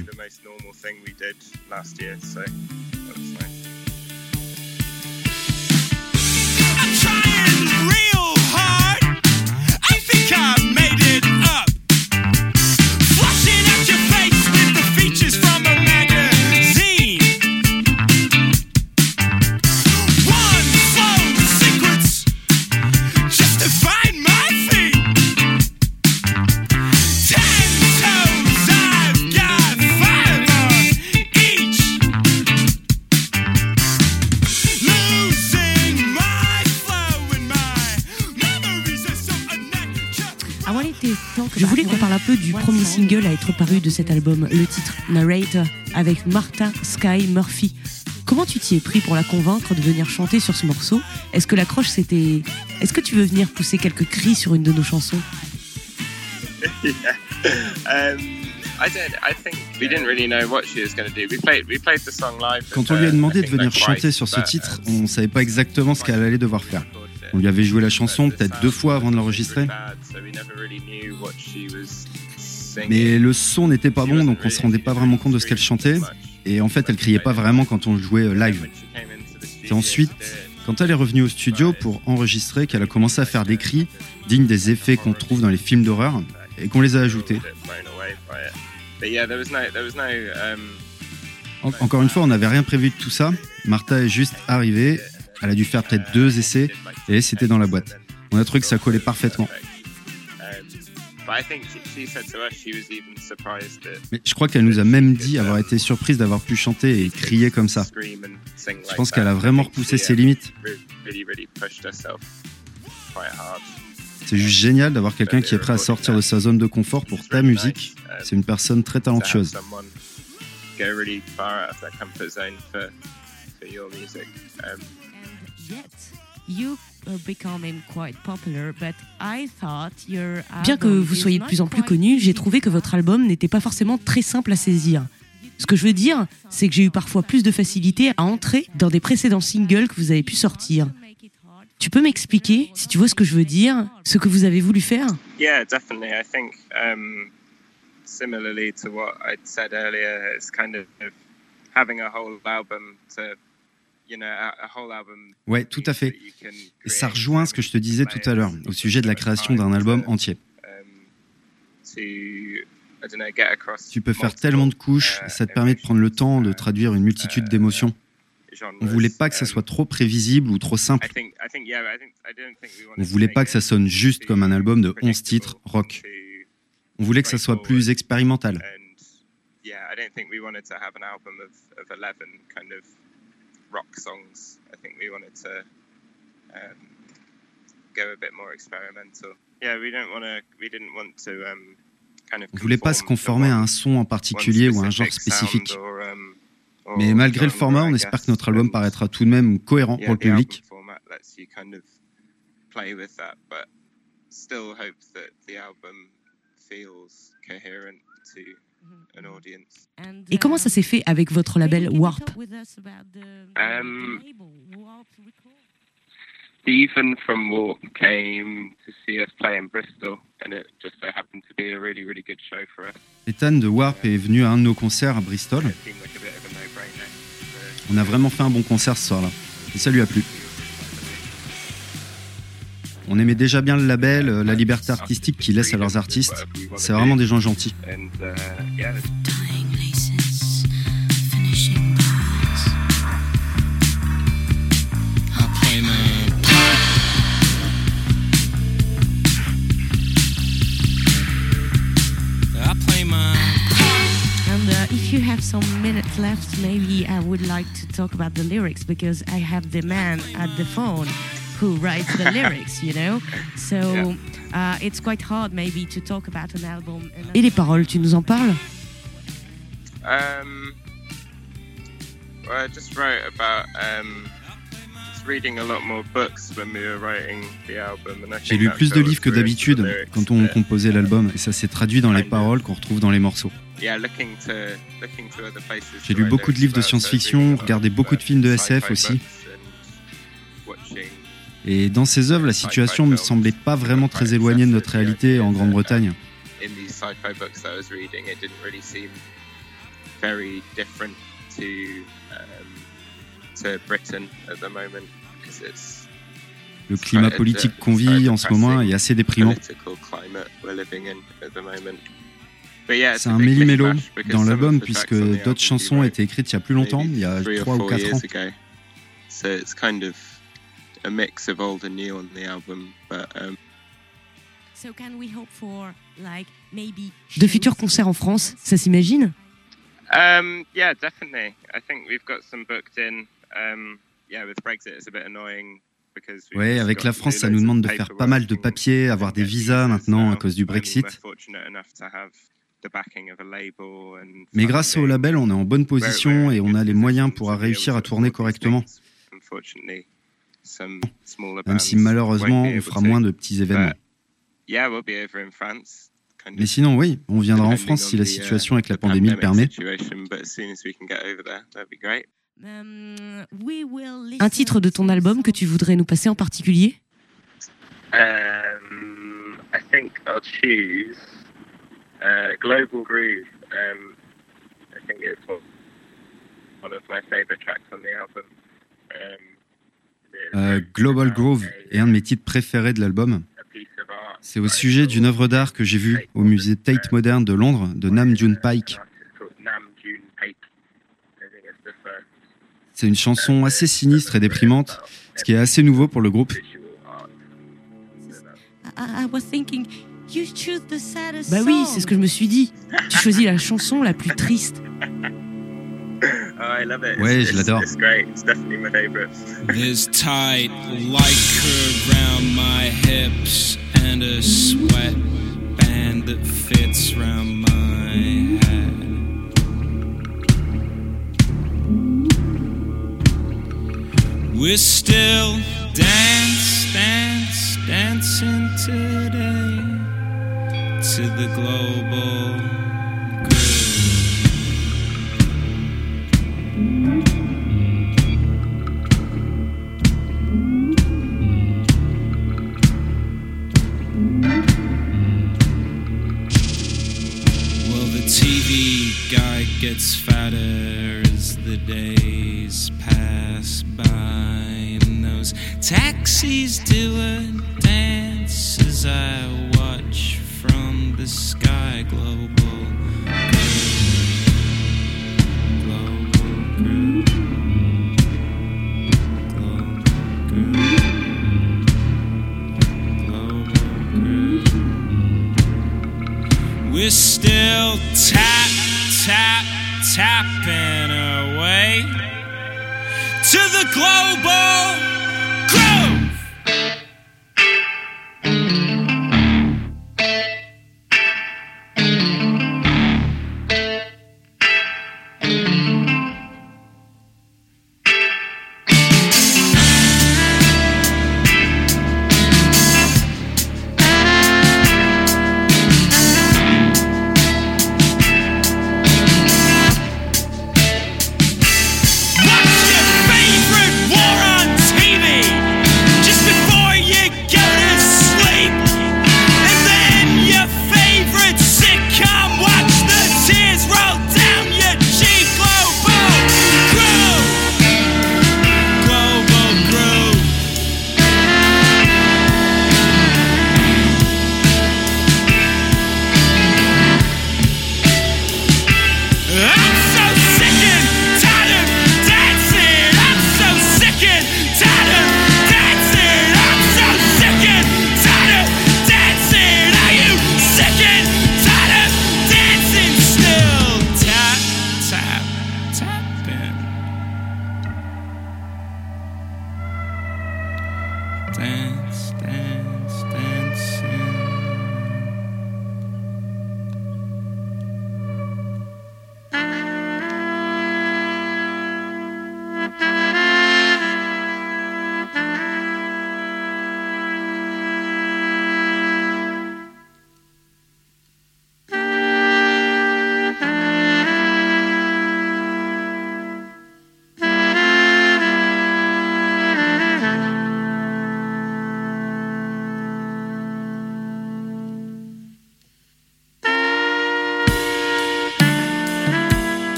Peu du premier single à être paru de cet album, le titre Narrator, avec Martha Sky Murphy. Comment tu t'y es pris pour la convaincre de venir chanter sur ce morceau? Est-ce que l'accroche c'était. Est-ce que tu veux venir pousser quelques cris sur une de nos chansons? Quand on lui a demandé de venir chanter sur ce titre, on ne savait pas exactement ce qu'elle allait devoir faire. On lui avait joué la chanson peut-être deux fois avant de l'enregistrer. Mais le son n'était pas bon, donc on se rendait pas vraiment compte de ce qu'elle chantait. Et en fait, elle criait pas vraiment quand on jouait euh, live. Et ensuite, quand elle est revenue au studio pour enregistrer, qu'elle a commencé à faire des cris dignes des effets qu'on trouve dans les films d'horreur et qu'on les a ajoutés. Encore une fois, on n'avait rien prévu de tout ça. Martha est juste arrivée, elle a dû faire peut-être deux essais et c'était dans la boîte. On a trouvé que ça collait parfaitement. Mais je crois qu'elle nous a même dit avoir été surprise d'avoir pu chanter et crier comme ça. Je pense qu'elle a vraiment repoussé ses limites. C'est juste génial d'avoir quelqu'un qui est prêt à sortir de sa zone de confort pour ta musique. C'est une personne très talentueuse. Bien que vous soyez de plus en plus connu, j'ai trouvé que votre album n'était pas forcément très simple à saisir. Ce que je veux dire, c'est que j'ai eu parfois plus de facilité à entrer dans des précédents singles que vous avez pu sortir. Tu peux m'expliquer, si tu vois ce que je veux dire, ce que vous avez voulu faire? Ouais, tout à fait. Et ça rejoint ce que je te disais tout à l'heure au sujet de la création d'un album entier. Tu peux faire tellement de couches, et ça te permet de prendre le temps de traduire une multitude d'émotions. On voulait pas que ça soit trop prévisible ou trop simple. On voulait pas que ça sonne juste comme un album de 11 titres rock. On voulait que ça soit plus expérimental. Rock songs. I think we wanted to um, go a bit more experimental. Yeah, we don't want to. We didn't want to. Um, kind of On voulait pas se conformer à un son en particulier ou à un genre spécifique. Um, Mais malgré le format, on espère que notre album paraîtra tout de même cohérent pour le public. Still hope that the album feels coherent to et comment ça s'est fait avec votre label Warp? um, Stephen from Warp came to see us play in Bristol, and it just so happened to be a really, really good show for us. Ethan de Warp est venu à un de nos concerts à Bristol. On a vraiment fait un bon concert ce soir-là, et ça lui a plu. On aimait déjà bien le label, euh, la liberté artistique qu'ils laissent à leurs artistes. C'est vraiment des gens gentils. if you have some minutes left, maybe I would like to talk about the lyrics because I have the man at the phone who writes the lyrics, you know? So uh, it's quite hard maybe to talk about an album. Et les paroles, tu nous en parles? Um, well, I just wrote about um, reading a lot more books when we were writing the album. J'ai lu plus de livres que d'habitude quand on composait l'album, et ça s'est traduit dans les paroles qu'on retrouve dans les morceaux. J'ai lu beaucoup de livres de science-fiction, regardé beaucoup de films de SF aussi. Et dans ces œuvres, la situation ne me semblait pas vraiment très éloignée de notre réalité en Grande-Bretagne. Le climat politique qu'on vit en ce moment est assez déprimant. C'est un méli-mélo dans l'album puisque d'autres chansons ont été écrites il y a plus longtemps, il y a 3 ou 4 ans. A mix of old and new on the album, but um, So can we hope for like maybe de futurs concerts en France, ça s'imagine? Um, yeah, definitely. I think we've got some booked in. Um, yeah, with Brexit, it's a bit annoying Oui, avec la France, ça nous demande de faire pas mal de papiers, avoir des visas maintenant à cause du Brexit. Mais grâce au label, on est en bonne position et on a les moyens pour réussir à tourner correctement. Même si malheureusement, on fera moins de petits événements. Mais sinon, oui, on viendra en France si la uh, situation avec la pandémie le permet. Un titre de ton album que tu voudrais nous passer en particulier? Um, I think I'll choose uh, Global Groove. Um, I think it's one of my favorite tracks on the album. Um, uh, Global Groove est un de mes titres préférés de l'album. C'est au sujet d'une œuvre d'art que j'ai vue au musée Tate Modern de Londres de Nam June Paik. C'est une chanson assez sinistre et déprimante, ce qui est assez nouveau pour le groupe. Bah oui, c'est ce que je me suis dit. Tu choisis la chanson la plus triste. Ouais, je l'adore. This tight light curve round my hips and a sweat band that fits round my head. We're still dance, dance, dancing today to the global days pass by and those taxis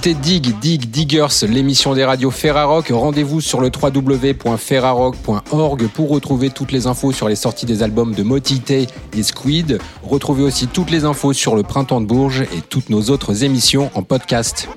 C'était Dig, Dig, Diggers, l'émission des radios Ferrarock. Rendez-vous sur le www.ferrarock.org pour retrouver toutes les infos sur les sorties des albums de Motité et Squid. Retrouvez aussi toutes les infos sur le Printemps de Bourges et toutes nos autres émissions en podcast.